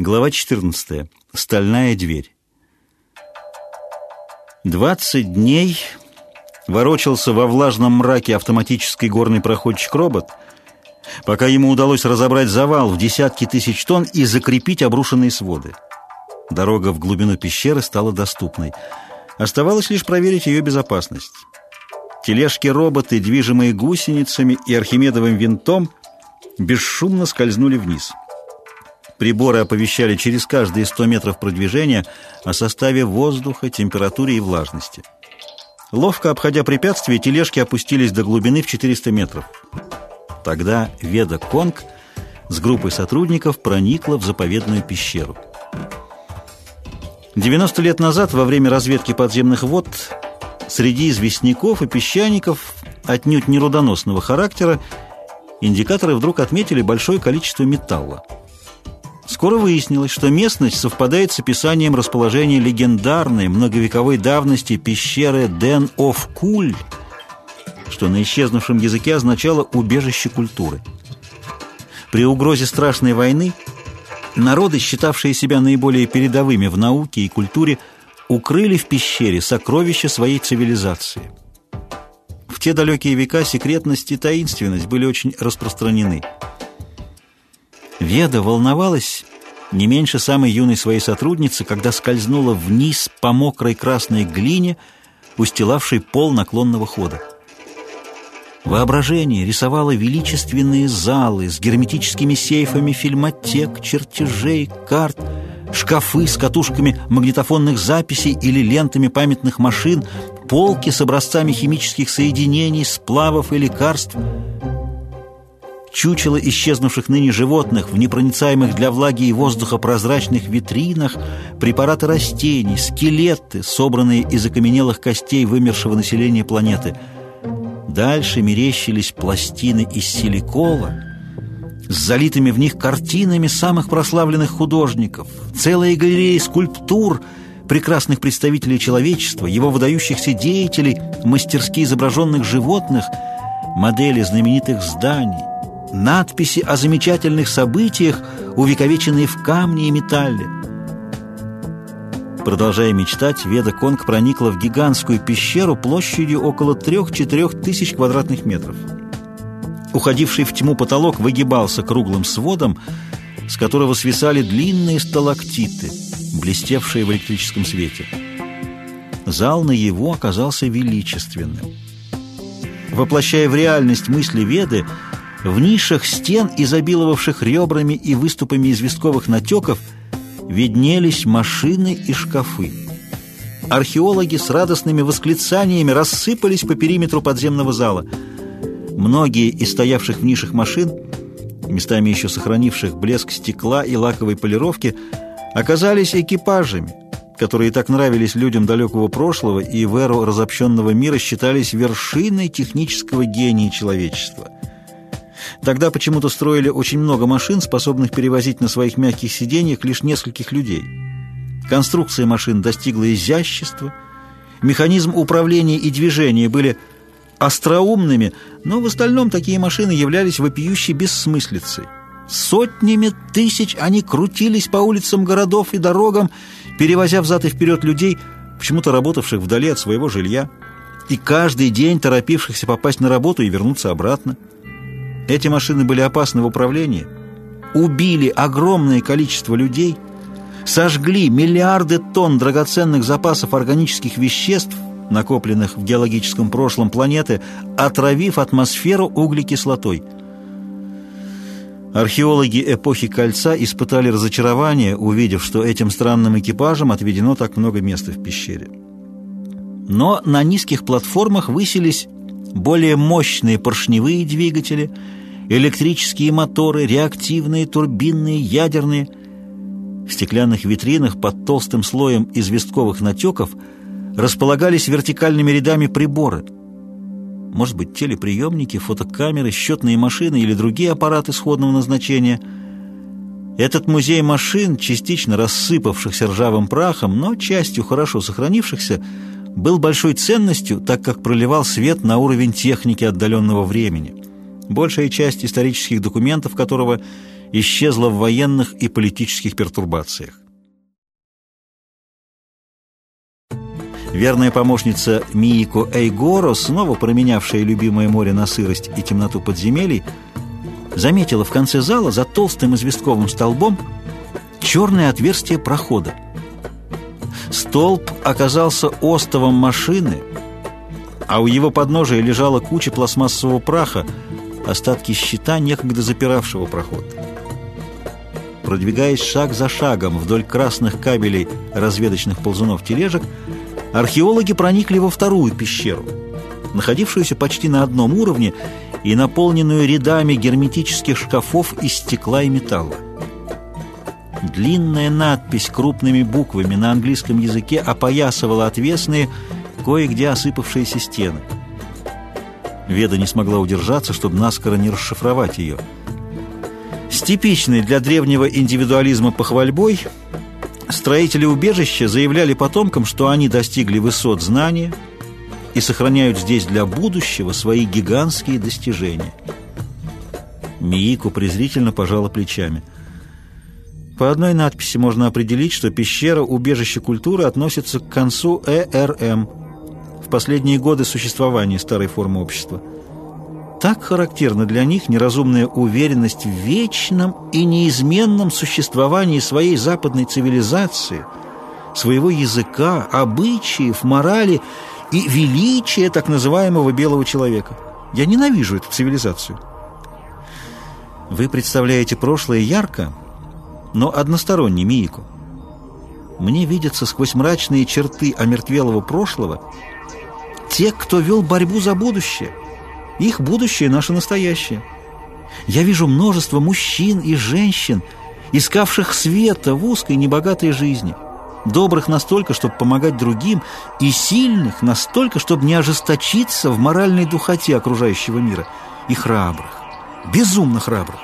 Глава 14. Стальная дверь. 20 дней ворочался во влажном мраке автоматический горный проходчик-робот, пока ему удалось разобрать завал в десятки тысяч тонн и закрепить обрушенные своды. Дорога в глубину пещеры стала доступной. Оставалось лишь проверить ее безопасность. Тележки-роботы, движимые гусеницами и архимедовым винтом, бесшумно скользнули вниз – Приборы оповещали через каждые 100 метров продвижения о составе воздуха, температуре и влажности. Ловко обходя препятствия, тележки опустились до глубины в 400 метров. Тогда Веда Конг с группой сотрудников проникла в заповедную пещеру. 90 лет назад, во время разведки подземных вод, среди известняков и песчаников, отнюдь не рудоносного характера, индикаторы вдруг отметили большое количество металла. Скоро выяснилось, что местность совпадает с описанием расположения легендарной многовековой давности пещеры Ден оф Куль, что на исчезнувшем языке означало «убежище культуры». При угрозе страшной войны народы, считавшие себя наиболее передовыми в науке и культуре, укрыли в пещере сокровища своей цивилизации. В те далекие века секретность и таинственность были очень распространены. Веда волновалась не меньше самой юной своей сотрудницы, когда скользнула вниз по мокрой красной глине, устилавшей пол наклонного хода. Воображение рисовало величественные залы с герметическими сейфами фильмотек, чертежей, карт, шкафы с катушками магнитофонных записей или лентами памятных машин, полки с образцами химических соединений, сплавов и лекарств — чучело исчезнувших ныне животных в непроницаемых для влаги и воздуха прозрачных витринах, препараты растений, скелеты, собранные из окаменелых костей вымершего населения планеты. Дальше мерещились пластины из силикола с залитыми в них картинами самых прославленных художников, целые галереи скульптур – прекрасных представителей человечества, его выдающихся деятелей, мастерски изображенных животных, модели знаменитых зданий, надписи о замечательных событиях, увековеченные в камне и металле. Продолжая мечтать, Веда Конг проникла в гигантскую пещеру площадью около 3-4 тысяч квадратных метров. Уходивший в тьму потолок выгибался круглым сводом, с которого свисали длинные сталактиты, блестевшие в электрическом свете. Зал на его оказался величественным. Воплощая в реальность мысли Веды, в нишах стен, изобиловавших ребрами и выступами известковых натеков, виднелись машины и шкафы. Археологи с радостными восклицаниями рассыпались по периметру подземного зала. Многие из стоявших в нишах машин, местами еще сохранивших блеск стекла и лаковой полировки, оказались экипажами, которые так нравились людям далекого прошлого и в эру разобщенного мира считались вершиной технического гения человечества – Тогда почему-то строили очень много машин, способных перевозить на своих мягких сиденьях лишь нескольких людей. Конструкция машин достигла изящества, механизм управления и движения были остроумными, но в остальном такие машины являлись вопиющей бессмыслицей. Сотнями тысяч они крутились по улицам городов и дорогам, перевозя взад и вперед людей, почему-то работавших вдали от своего жилья, и каждый день торопившихся попасть на работу и вернуться обратно. Эти машины были опасны в управлении, убили огромное количество людей, сожгли миллиарды тонн драгоценных запасов органических веществ, накопленных в геологическом прошлом планеты, отравив атмосферу углекислотой. Археологи эпохи Кольца испытали разочарование, увидев, что этим странным экипажам отведено так много места в пещере. Но на низких платформах высились более мощные поршневые двигатели – электрические моторы, реактивные, турбинные, ядерные. В стеклянных витринах под толстым слоем известковых натеков располагались вертикальными рядами приборы. Может быть, телеприемники, фотокамеры, счетные машины или другие аппараты сходного назначения. Этот музей машин, частично рассыпавшихся ржавым прахом, но частью хорошо сохранившихся, был большой ценностью, так как проливал свет на уровень техники отдаленного времени большая часть исторических документов которого исчезла в военных и политических пертурбациях. Верная помощница Миико Эйгоро, снова променявшая любимое море на сырость и темноту подземелий, заметила в конце зала за толстым известковым столбом черное отверстие прохода. Столб оказался остовом машины, а у его подножия лежала куча пластмассового праха, остатки щита, некогда запиравшего проход. Продвигаясь шаг за шагом вдоль красных кабелей разведочных ползунов тележек, археологи проникли во вторую пещеру, находившуюся почти на одном уровне и наполненную рядами герметических шкафов из стекла и металла. Длинная надпись крупными буквами на английском языке опоясывала отвесные, кое-где осыпавшиеся стены. Веда не смогла удержаться, чтобы наскоро не расшифровать ее. С типичной для древнего индивидуализма похвальбой – Строители убежища заявляли потомкам, что они достигли высот знания и сохраняют здесь для будущего свои гигантские достижения. Миику презрительно пожала плечами. По одной надписи можно определить, что пещера убежища культуры относится к концу ЭРМ в последние годы существования старой формы общества – так характерна для них неразумная уверенность в вечном и неизменном существовании своей западной цивилизации, своего языка, обычаев, морали и величия так называемого белого человека. Я ненавижу эту цивилизацию. Вы представляете прошлое ярко, но односторонне, Миику. Мне видятся сквозь мрачные черты омертвелого прошлого те, кто вел борьбу за будущее – их будущее – наше настоящее. Я вижу множество мужчин и женщин, искавших света в узкой небогатой жизни, добрых настолько, чтобы помогать другим, и сильных настолько, чтобы не ожесточиться в моральной духоте окружающего мира, и храбрых, безумно храбрых.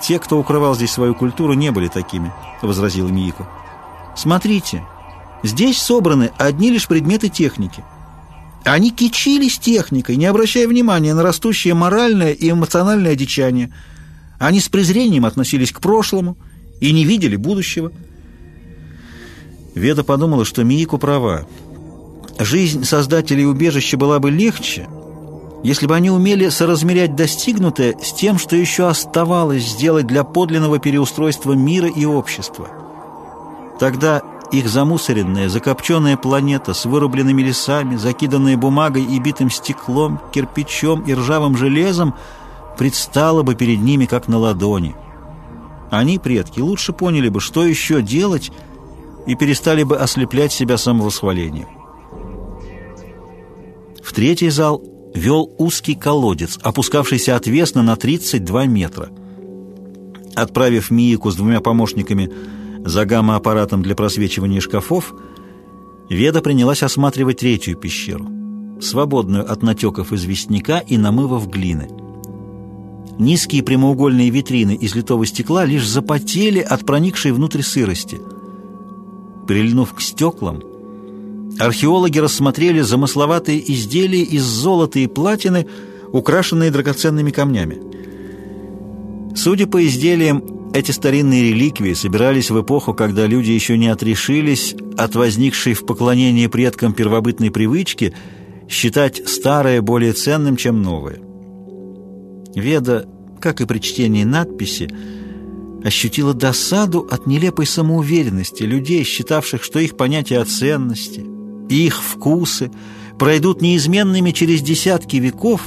«Те, кто укрывал здесь свою культуру, не были такими», — возразил Миико. «Смотрите, здесь собраны одни лишь предметы техники — они кичились техникой, не обращая внимания на растущее моральное и эмоциональное одичание. Они с презрением относились к прошлому и не видели будущего. Веда подумала, что Миику права. Жизнь создателей убежища была бы легче, если бы они умели соразмерять достигнутое с тем, что еще оставалось сделать для подлинного переустройства мира и общества. Тогда их замусоренная, закопченная планета с вырубленными лесами, закиданная бумагой и битым стеклом, кирпичом и ржавым железом предстала бы перед ними как на ладони. Они, предки, лучше поняли бы, что еще делать, и перестали бы ослеплять себя самовосхвалением. В третий зал вел узкий колодец, опускавшийся отвесно на 32 метра. Отправив Миику с двумя помощниками за гамма-аппаратом для просвечивания шкафов, Веда принялась осматривать третью пещеру, свободную от натеков известняка и намывов глины. Низкие прямоугольные витрины из литого стекла лишь запотели от проникшей внутрь сырости. Прильнув к стеклам, археологи рассмотрели замысловатые изделия из золота и платины, украшенные драгоценными камнями. Судя по изделиям, эти старинные реликвии собирались в эпоху, когда люди еще не отрешились от возникшей в поклонении предкам первобытной привычки считать старое более ценным, чем новое. Веда, как и при чтении надписи, ощутила досаду от нелепой самоуверенности людей, считавших, что их понятия о ценности и их вкусы пройдут неизменными через десятки веков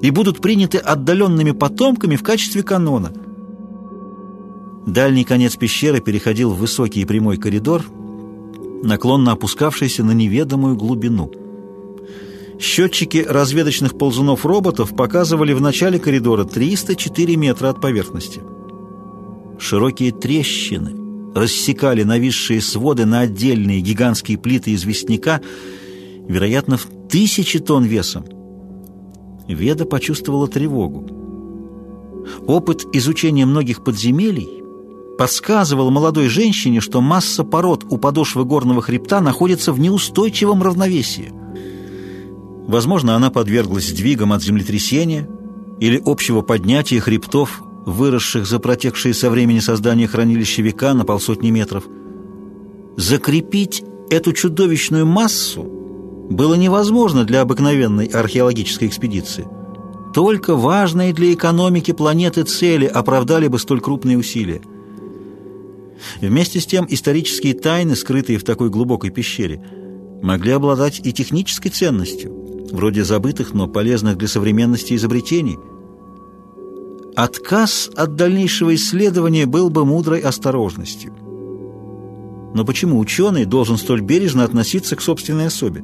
и будут приняты отдаленными потомками в качестве канона – Дальний конец пещеры переходил в высокий и прямой коридор, наклонно опускавшийся на неведомую глубину. Счетчики разведочных ползунов-роботов показывали в начале коридора 304 метра от поверхности. Широкие трещины рассекали нависшие своды на отдельные гигантские плиты известняка, вероятно, в тысячи тонн весом. Веда почувствовала тревогу. Опыт изучения многих подземелий подсказывал молодой женщине, что масса пород у подошвы горного хребта находится в неустойчивом равновесии. Возможно, она подверглась сдвигам от землетрясения или общего поднятия хребтов выросших за протекшие со времени создания хранилища века на полсотни метров. Закрепить эту чудовищную массу было невозможно для обыкновенной археологической экспедиции. Только важные для экономики планеты цели оправдали бы столь крупные усилия. Вместе с тем исторические тайны, скрытые в такой глубокой пещере, могли обладать и технической ценностью, вроде забытых, но полезных для современности изобретений – Отказ от дальнейшего исследования был бы мудрой осторожностью. Но почему ученый должен столь бережно относиться к собственной особе?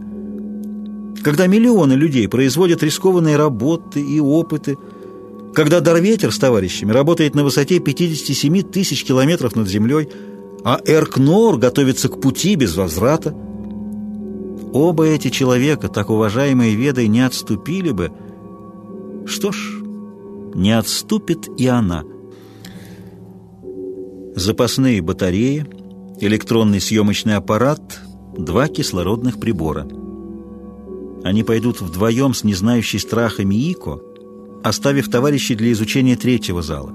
Когда миллионы людей производят рискованные работы и опыты, когда Дарветер с товарищами работает на высоте 57 тысяч километров над землей, а Эркнор готовится к пути без возврата, оба эти человека, так уважаемые ведой, не отступили бы. Что ж, не отступит и она. Запасные батареи, электронный съемочный аппарат, два кислородных прибора. Они пойдут вдвоем с незнающей страха Миико, оставив товарищей для изучения третьего зала.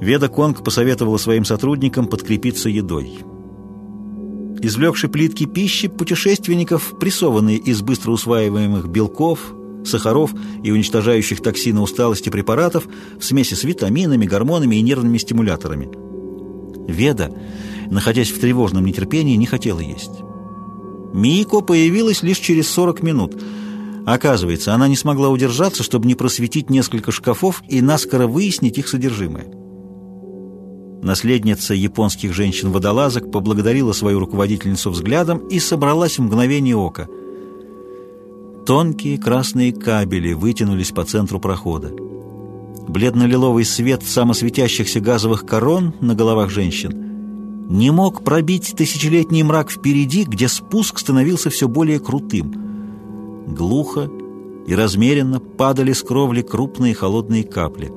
Веда Конг посоветовала своим сотрудникам подкрепиться едой. Извлекши плитки пищи путешественников, прессованные из быстро усваиваемых белков, сахаров и уничтожающих токсины усталости препаратов в смеси с витаминами, гормонами и нервными стимуляторами. Веда, находясь в тревожном нетерпении, не хотела есть. Мико появилась лишь через 40 минут. Оказывается, она не смогла удержаться, чтобы не просветить несколько шкафов и наскоро выяснить их содержимое. Наследница японских женщин-водолазок поблагодарила свою руководительницу взглядом и собралась в мгновение ока – Тонкие красные кабели вытянулись по центру прохода. Бледно-лиловый свет самосветящихся газовых корон на головах женщин не мог пробить тысячелетний мрак впереди, где спуск становился все более крутым. Глухо и размеренно падали с кровли крупные холодные капли.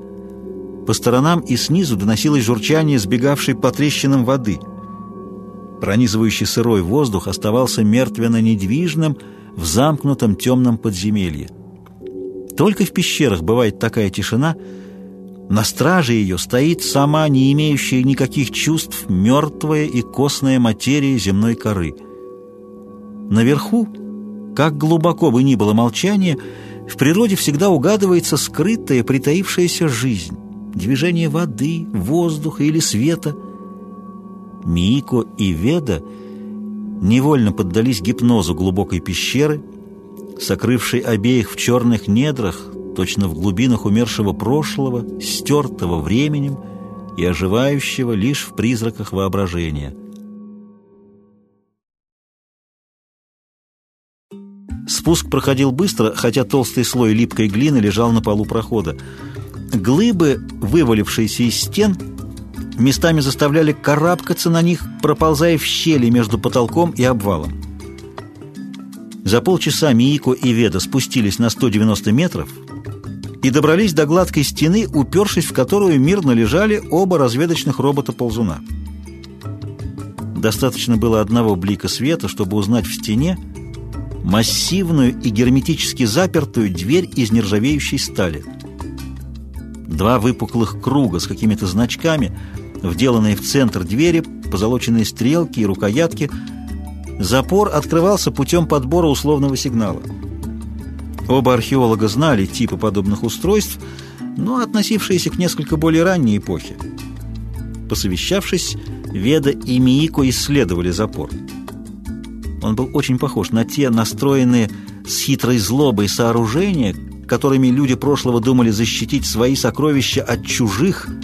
По сторонам и снизу доносилось журчание сбегавшей по трещинам воды. Пронизывающий сырой воздух оставался мертвенно-недвижным, в замкнутом темном подземелье. Только в пещерах бывает такая тишина, на страже ее стоит сама, не имеющая никаких чувств, мертвая и костная материя земной коры. Наверху, как глубоко бы ни было молчание, в природе всегда угадывается скрытая, притаившаяся жизнь, движение воды, воздуха или света. Мико и Веда — невольно поддались гипнозу глубокой пещеры, сокрывшей обеих в черных недрах, точно в глубинах умершего прошлого, стертого временем и оживающего лишь в призраках воображения. Спуск проходил быстро, хотя толстый слой липкой глины лежал на полу прохода. Глыбы, вывалившиеся из стен, местами заставляли карабкаться на них, проползая в щели между потолком и обвалом. За полчаса Миико и Веда спустились на 190 метров и добрались до гладкой стены, упершись в которую мирно лежали оба разведочных робота-ползуна. Достаточно было одного блика света, чтобы узнать в стене массивную и герметически запертую дверь из нержавеющей стали. Два выпуклых круга с какими-то значками – вделанные в центр двери, позолоченные стрелки и рукоятки. Запор открывался путем подбора условного сигнала. Оба археолога знали типы подобных устройств, но относившиеся к несколько более ранней эпохе. Посовещавшись, Веда и Миико исследовали запор. Он был очень похож на те настроенные с хитрой злобой сооружения, которыми люди прошлого думали защитить свои сокровища от чужих –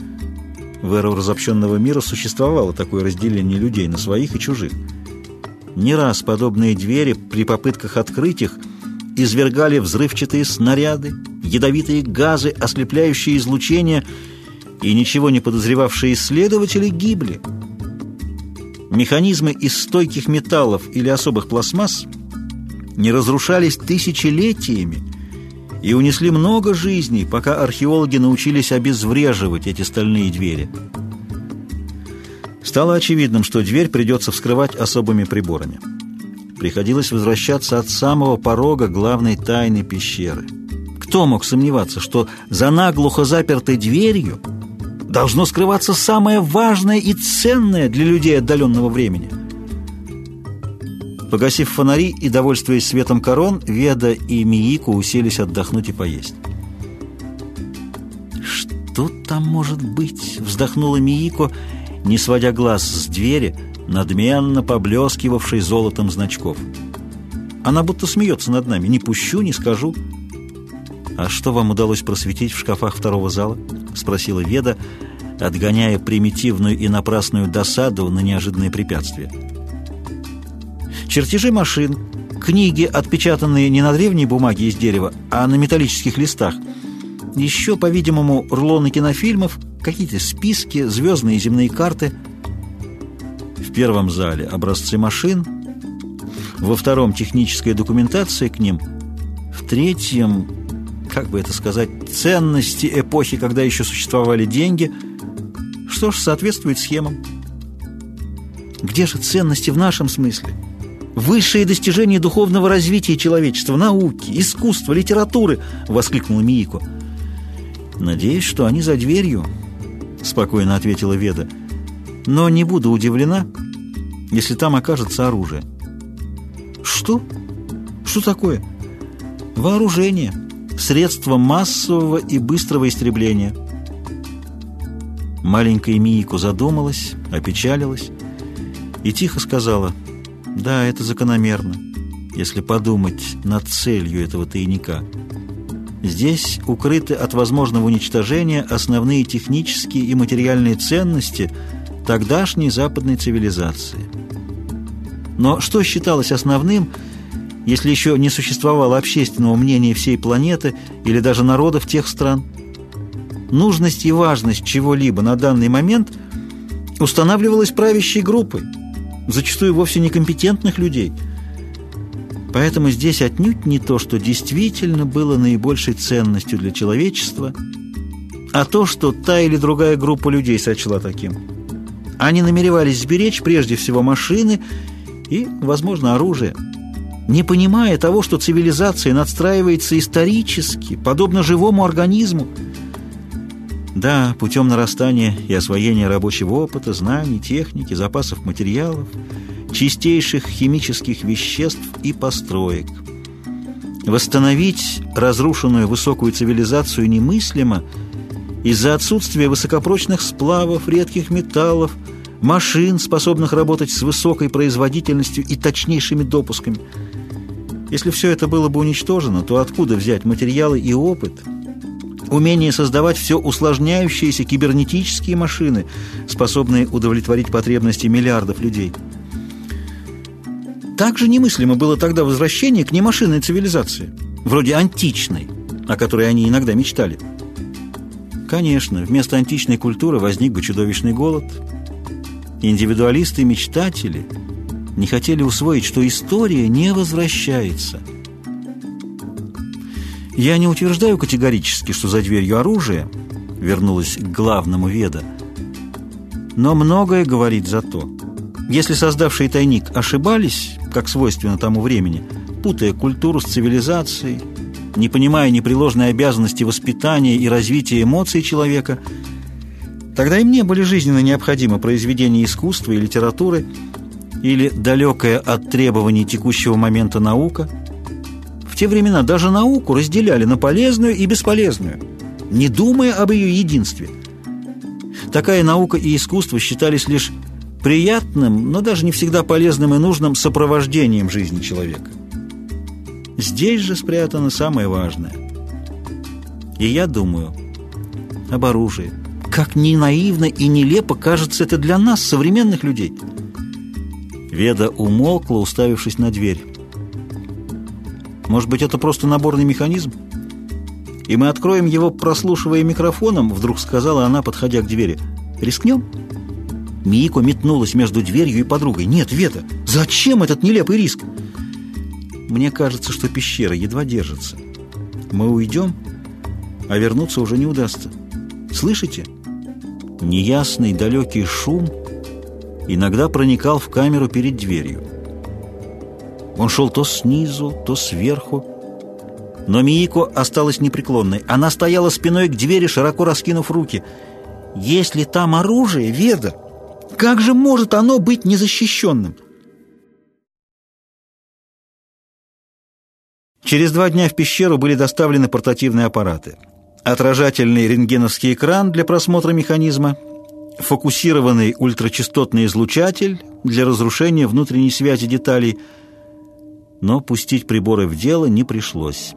в эру разобщенного мира существовало такое разделение людей на своих и чужих. Не раз подобные двери при попытках открыть их извергали взрывчатые снаряды, ядовитые газы, ослепляющие излучения, и ничего не подозревавшие исследователи гибли. Механизмы из стойких металлов или особых пластмасс не разрушались тысячелетиями, и унесли много жизней, пока археологи научились обезвреживать эти стальные двери. Стало очевидным, что дверь придется вскрывать особыми приборами. Приходилось возвращаться от самого порога главной тайны пещеры, Кто мог сомневаться, что за наглухо запертой дверью должно скрываться самое важное и ценное для людей отдаленного времени? Погасив фонари и довольствуясь светом корон, Веда и Миику уселись отдохнуть и поесть. «Что там может быть?» — вздохнула Миико, не сводя глаз с двери, надменно поблескивавшей золотом значков. Она будто смеется над нами. «Не пущу, не скажу». «А что вам удалось просветить в шкафах второго зала?» — спросила Веда, отгоняя примитивную и напрасную досаду на неожиданные препятствия. Чертежи машин, книги, отпечатанные не на древней бумаге из дерева, а на металлических листах. Еще, по-видимому, рулоны кинофильмов, какие-то списки, звездные и земные карты. В первом зале образцы машин, во втором техническая документация к ним, в третьем, как бы это сказать, ценности эпохи, когда еще существовали деньги. Что ж, соответствует схемам. Где же ценности в нашем смысле? высшие достижения духовного развития человечества, науки, искусства, литературы!» — воскликнула Миико. «Надеюсь, что они за дверью», — спокойно ответила Веда. «Но не буду удивлена, если там окажется оружие». «Что? Что такое?» «Вооружение, средство массового и быстрого истребления». Маленькая Миико задумалась, опечалилась и тихо сказала — да, это закономерно, если подумать над целью этого тайника. Здесь укрыты от возможного уничтожения основные технические и материальные ценности тогдашней западной цивилизации. Но что считалось основным, если еще не существовало общественного мнения всей планеты или даже народов тех стран? Нужность и важность чего-либо на данный момент устанавливалась правящей группой – зачастую вовсе некомпетентных людей. Поэтому здесь отнюдь не то, что действительно было наибольшей ценностью для человечества, а то, что та или другая группа людей сочла таким. Они намеревались сберечь прежде всего машины и, возможно, оружие, не понимая того, что цивилизация надстраивается исторически, подобно живому организму, да, путем нарастания и освоения рабочего опыта, знаний, техники, запасов материалов, чистейших химических веществ и построек. Восстановить разрушенную высокую цивилизацию немыслимо из-за отсутствия высокопрочных сплавов, редких металлов, машин, способных работать с высокой производительностью и точнейшими допусками. Если все это было бы уничтожено, то откуда взять материалы и опыт – умение создавать все усложняющиеся кибернетические машины, способные удовлетворить потребности миллиардов людей. Также немыслимо было тогда возвращение к немашинной цивилизации, вроде античной, о которой они иногда мечтали. Конечно, вместо античной культуры возник бы чудовищный голод. Индивидуалисты и мечтатели не хотели усвоить, что история не возвращается – я не утверждаю категорически, что за дверью оружие, вернулась к главному веда, но многое говорит за то. Если создавшие тайник ошибались, как свойственно тому времени, путая культуру с цивилизацией, не понимая непреложной обязанности воспитания и развития эмоций человека, тогда им не были жизненно необходимы произведения искусства и литературы или далекая от требований текущего момента наука – те времена даже науку разделяли на полезную и бесполезную, не думая об ее единстве. Такая наука и искусство считались лишь приятным, но даже не всегда полезным и нужным сопровождением жизни человека. Здесь же спрятано самое важное. И я думаю об оружии. Как не наивно и нелепо кажется это для нас, современных людей. Веда умолкла, уставившись на дверь. Может быть, это просто наборный механизм? И мы откроем его, прослушивая микрофоном, вдруг сказала она, подходя к двери. Рискнем? Мико метнулась между дверью и подругой. Нет, Вета, зачем этот нелепый риск? Мне кажется, что пещера едва держится. Мы уйдем, а вернуться уже не удастся. Слышите? Неясный далекий шум иногда проникал в камеру перед дверью. Он шел то снизу, то сверху. Но Миико осталась непреклонной. Она стояла спиной к двери, широко раскинув руки. «Если там оружие, Веда, как же может оно быть незащищенным?» Через два дня в пещеру были доставлены портативные аппараты. Отражательный рентгеновский экран для просмотра механизма, фокусированный ультрачастотный излучатель для разрушения внутренней связи деталей, но пустить приборы в дело не пришлось.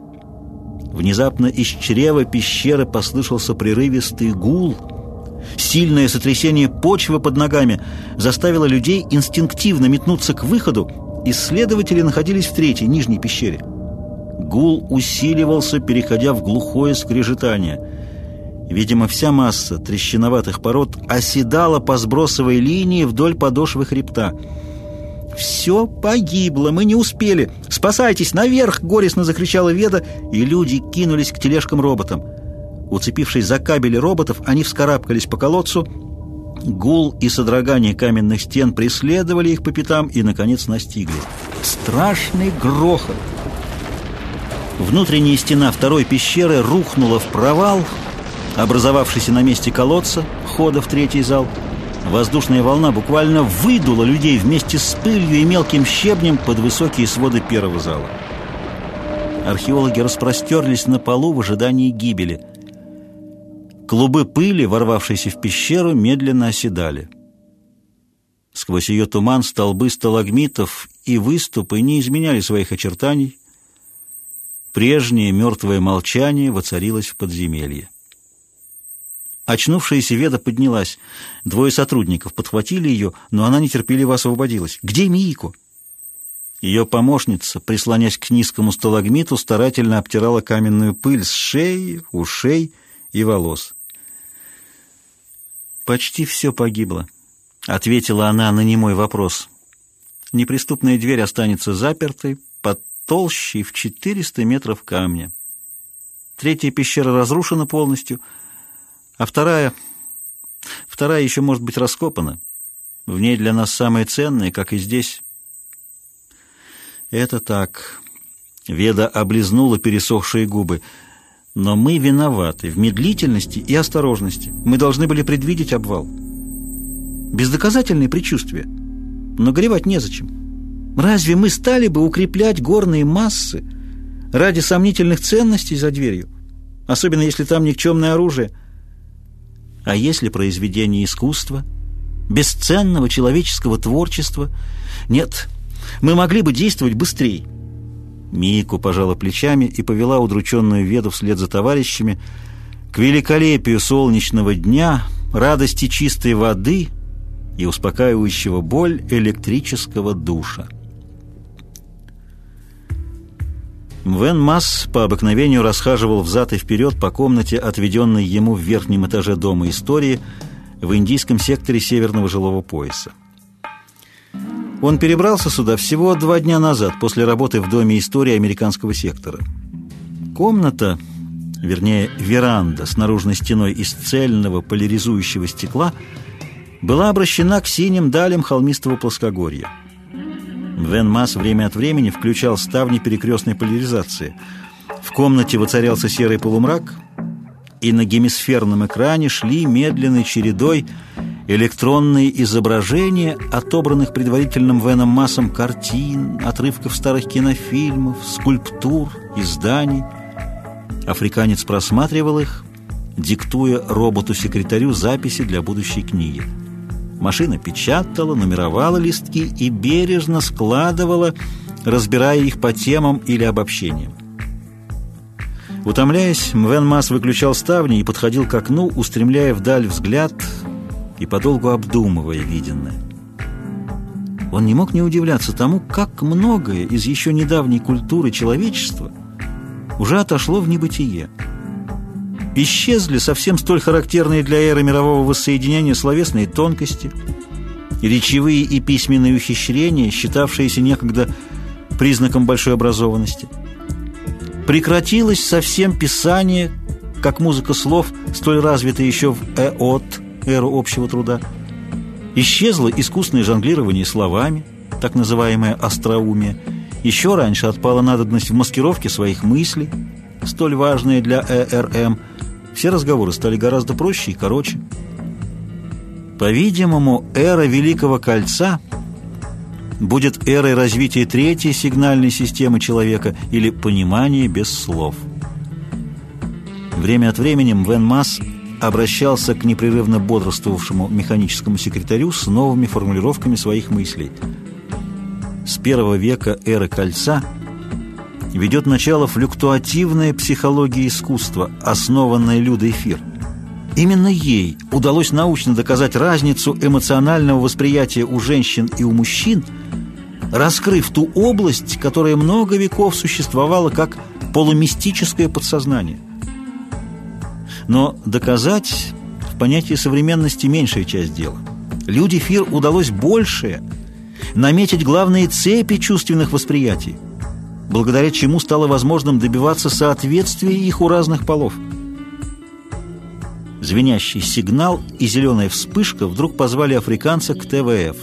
Внезапно из чрева пещеры послышался прерывистый гул. Сильное сотрясение почвы под ногами заставило людей инстинктивно метнуться к выходу. Исследователи находились в третьей, нижней пещере. Гул усиливался, переходя в глухое скрежетание. Видимо, вся масса трещиноватых пород оседала по сбросовой линии вдоль подошвы хребта. «Все погибло, мы не успели! Спасайтесь, наверх!» — горестно закричала Веда, и люди кинулись к тележкам-роботам. Уцепившись за кабели роботов, они вскарабкались по колодцу. Гул и содрогание каменных стен преследовали их по пятам и, наконец, настигли. Страшный грохот! Внутренняя стена второй пещеры рухнула в провал, образовавшийся на месте колодца, хода в третий зал. Воздушная волна буквально выдула людей вместе с пылью и мелким щебнем под высокие своды первого зала. Археологи распростерлись на полу в ожидании гибели. Клубы пыли, ворвавшиеся в пещеру, медленно оседали. Сквозь ее туман столбы сталагмитов и выступы не изменяли своих очертаний, Прежнее мертвое молчание воцарилось в подземелье. Очнувшаяся Веда поднялась. Двое сотрудников подхватили ее, но она нетерпеливо освободилась. «Где Миико?» Ее помощница, прислонясь к низкому сталагмиту, старательно обтирала каменную пыль с шеи, ушей и волос. «Почти все погибло», — ответила она на немой вопрос. «Неприступная дверь останется запертой, толщей в 400 метров камня. Третья пещера разрушена полностью, а вторая... Вторая еще может быть раскопана. В ней для нас самое ценное, как и здесь. Это так. Веда облизнула пересохшие губы. Но мы виноваты в медлительности и осторожности. Мы должны были предвидеть обвал. Бездоказательные предчувствия. Но горевать незачем. Разве мы стали бы укреплять горные массы ради сомнительных ценностей за дверью? Особенно если там никчемное оружие. А если произведение искусства, бесценного человеческого творчества? Нет, мы могли бы действовать быстрее. Мику пожала плечами и повела удрученную Веду вслед за товарищами к великолепию солнечного дня, радости чистой воды и успокаивающего боль электрического душа. Вен Масс по обыкновению расхаживал взад и вперед по комнате, отведенной ему в верхнем этаже Дома истории в индийском секторе Северного жилого пояса. Он перебрался сюда всего два дня назад, после работы в Доме истории американского сектора. Комната, вернее, веранда с наружной стеной из цельного поляризующего стекла была обращена к синим далям холмистого плоскогорья. Вен Масс время от времени включал ставни перекрестной поляризации. В комнате воцарялся серый полумрак, и на гемисферном экране шли медленной чередой электронные изображения, отобранных предварительным Веном Массом картин, отрывков старых кинофильмов, скульптур, изданий. Африканец просматривал их, диктуя роботу-секретарю записи для будущей книги. Машина печатала, нумеровала листки и бережно складывала, разбирая их по темам или обобщениям. Утомляясь, Мвен Мас выключал ставни и подходил к окну, устремляя вдаль взгляд и подолгу обдумывая виденное. Он не мог не удивляться тому, как многое из еще недавней культуры человечества уже отошло в небытие. Исчезли совсем столь характерные для эры мирового воссоединения словесные тонкости, речевые и письменные ухищрения, считавшиеся некогда признаком большой образованности. Прекратилось совсем писание, как музыка слов, столь развитая еще в эот, эру общего труда. Исчезло искусное жонглирование словами, так называемое остроумие. Еще раньше отпала надобность в маскировке своих мыслей, столь важное для ЭРМ, все разговоры стали гораздо проще и короче. По-видимому, эра Великого Кольца будет эрой развития третьей сигнальной системы человека или понимания без слов. Время от времени Вен Масс обращался к непрерывно бодрствовавшему механическому секретарю с новыми формулировками своих мыслей. С первого века эры Кольца ведет начало флюктуативная психология искусства, основанная Людой-эфир. Именно ей удалось научно доказать разницу эмоционального восприятия у женщин и у мужчин, раскрыв ту область, которая много веков существовала как полумистическое подсознание. Но доказать в понятии современности меньшая часть дела. Люди Фир удалось большее – наметить главные цепи чувственных восприятий, благодаря чему стало возможным добиваться соответствия их у разных полов – Звенящий сигнал и зеленая вспышка вдруг позвали африканца к ТВФ.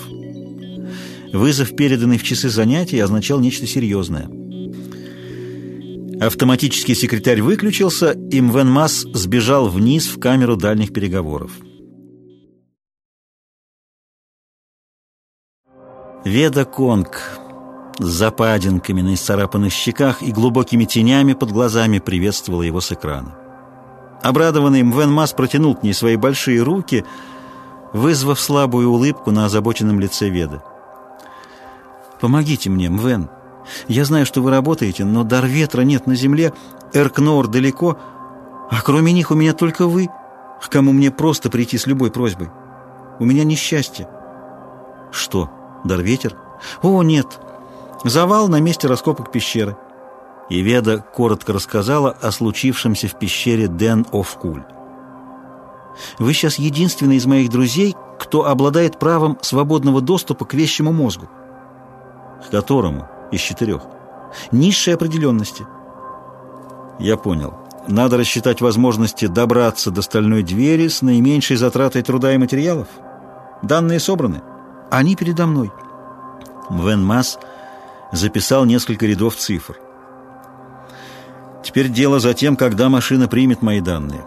Вызов, переданный в часы занятий, означал нечто серьезное. Автоматический секретарь выключился, и Мвен Масс сбежал вниз в камеру дальних переговоров. Веда Конг с западинками на исцарапанных щеках и глубокими тенями под глазами приветствовала его с экрана. Обрадованный Мвен Мас протянул к ней свои большие руки, вызвав слабую улыбку на озабоченном лице Веды. «Помогите мне, Мвен. Я знаю, что вы работаете, но дар ветра нет на земле, Эркнор далеко, а кроме них у меня только вы, к кому мне просто прийти с любой просьбой. У меня несчастье». «Что, дар ветер?» «О, нет. Завал на месте раскопок пещеры». И Веда коротко рассказала о случившемся в пещере Ден Офкуль. «Вы сейчас единственный из моих друзей, кто обладает правом свободного доступа к вещему мозгу». «К которому?» из четырех. Низшей определенности. Я понял. Надо рассчитать возможности добраться до стальной двери с наименьшей затратой труда и материалов. Данные собраны. Они передо мной. Вен Масс записал несколько рядов цифр. Теперь дело за тем, когда машина примет мои данные.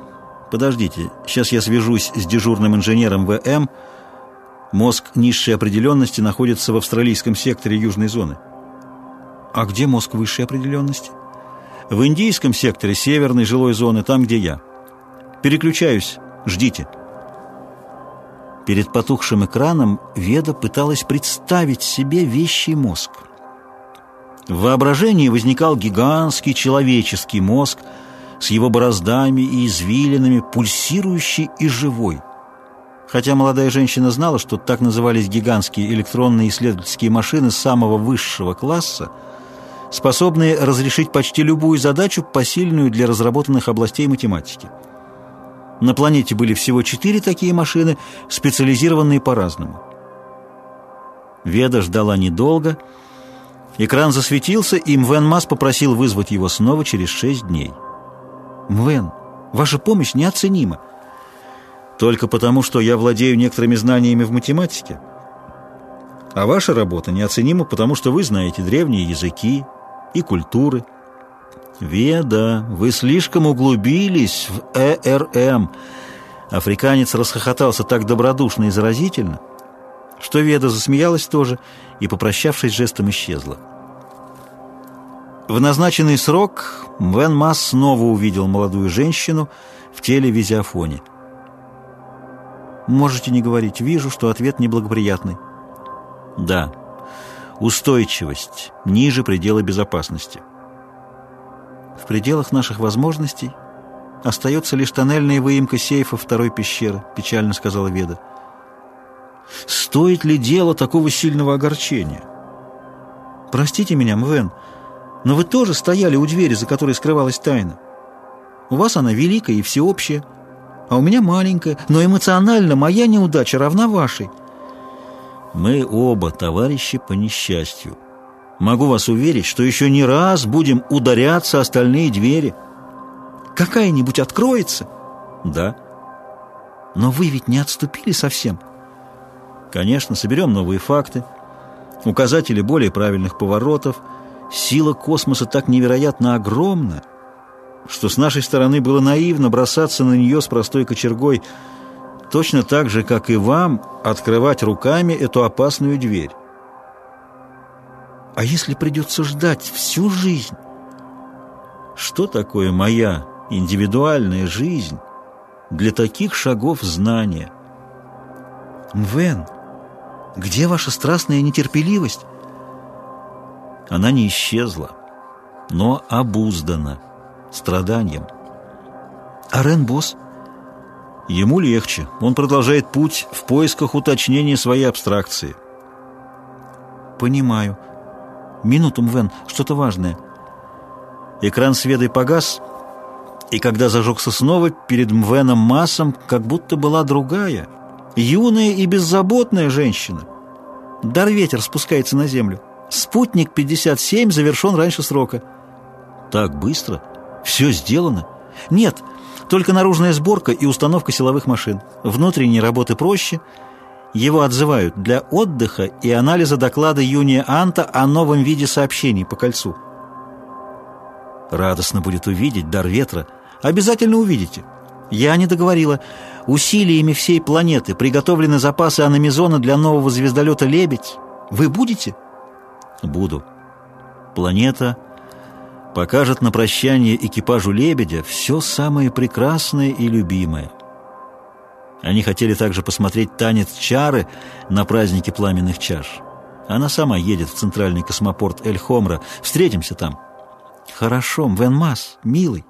Подождите, сейчас я свяжусь с дежурным инженером ВМ. Мозг низшей определенности находится в австралийском секторе южной зоны. А где мозг высшей определенности? В индийском секторе северной жилой зоны, там, где я. Переключаюсь. Ждите. Перед потухшим экраном Веда пыталась представить себе вещий мозг. В воображении возникал гигантский человеческий мозг с его бороздами и извилинами, пульсирующий и живой. Хотя молодая женщина знала, что так назывались гигантские электронные исследовательские машины самого высшего класса – способные разрешить почти любую задачу, посильную для разработанных областей математики. На планете были всего четыре такие машины, специализированные по-разному. Веда ждала недолго. Экран засветился, и Мвен Мас попросил вызвать его снова через шесть дней. «Мвен, ваша помощь неоценима. Только потому, что я владею некоторыми знаниями в математике. А ваша работа неоценима, потому что вы знаете древние языки, и культуры. «Веда, вы слишком углубились в ЭРМ!» Африканец расхохотался так добродушно и заразительно, что Веда засмеялась тоже и, попрощавшись жестом, исчезла. В назначенный срок Вен Масс снова увидел молодую женщину в теле визиофоне. «Можете не говорить. Вижу, что ответ неблагоприятный». «Да» устойчивость ниже предела безопасности. В пределах наших возможностей остается лишь тоннельная выемка сейфа второй пещеры, печально сказала Веда. Стоит ли дело такого сильного огорчения? Простите меня, Мвен, но вы тоже стояли у двери, за которой скрывалась тайна. У вас она великая и всеобщая, а у меня маленькая, но эмоционально моя неудача равна вашей. Мы оба товарищи по несчастью. Могу вас уверить, что еще не раз будем ударяться остальные двери. Какая-нибудь откроется? Да. Но вы ведь не отступили совсем. Конечно, соберем новые факты, указатели более правильных поворотов. Сила космоса так невероятно огромна. что с нашей стороны было наивно бросаться на нее с простой кочергой, точно так же, как и вам открывать руками эту опасную дверь. А если придется ждать всю жизнь? Что такое моя индивидуальная жизнь для таких шагов знания? Мвен, где ваша страстная нетерпеливость? Она не исчезла, но обуздана страданием. А Ренбос? Ему легче. Он продолжает путь в поисках уточнения своей абстракции. Понимаю. Минуту, Мвен, что-то важное. Экран с ведой погас, и когда зажегся снова, перед Мвеном Массом как будто была другая, юная и беззаботная женщина. Дар ветер спускается на землю. Спутник 57 завершен раньше срока. Так быстро? Все сделано? Нет, только наружная сборка и установка силовых машин. Внутренние работы проще. Его отзывают для отдыха и анализа доклада Юния Анта о новом виде сообщений по кольцу. Радостно будет увидеть дар ветра. Обязательно увидите. Я не договорила. Усилиями всей планеты приготовлены запасы аномизона для нового звездолета «Лебедь». Вы будете? Буду. Планета покажет на прощание экипажу «Лебедя» все самое прекрасное и любимое. Они хотели также посмотреть танец чары на празднике пламенных чаш. Она сама едет в центральный космопорт Эль-Хомра. Встретимся там. Хорошо, Вен Мас, милый.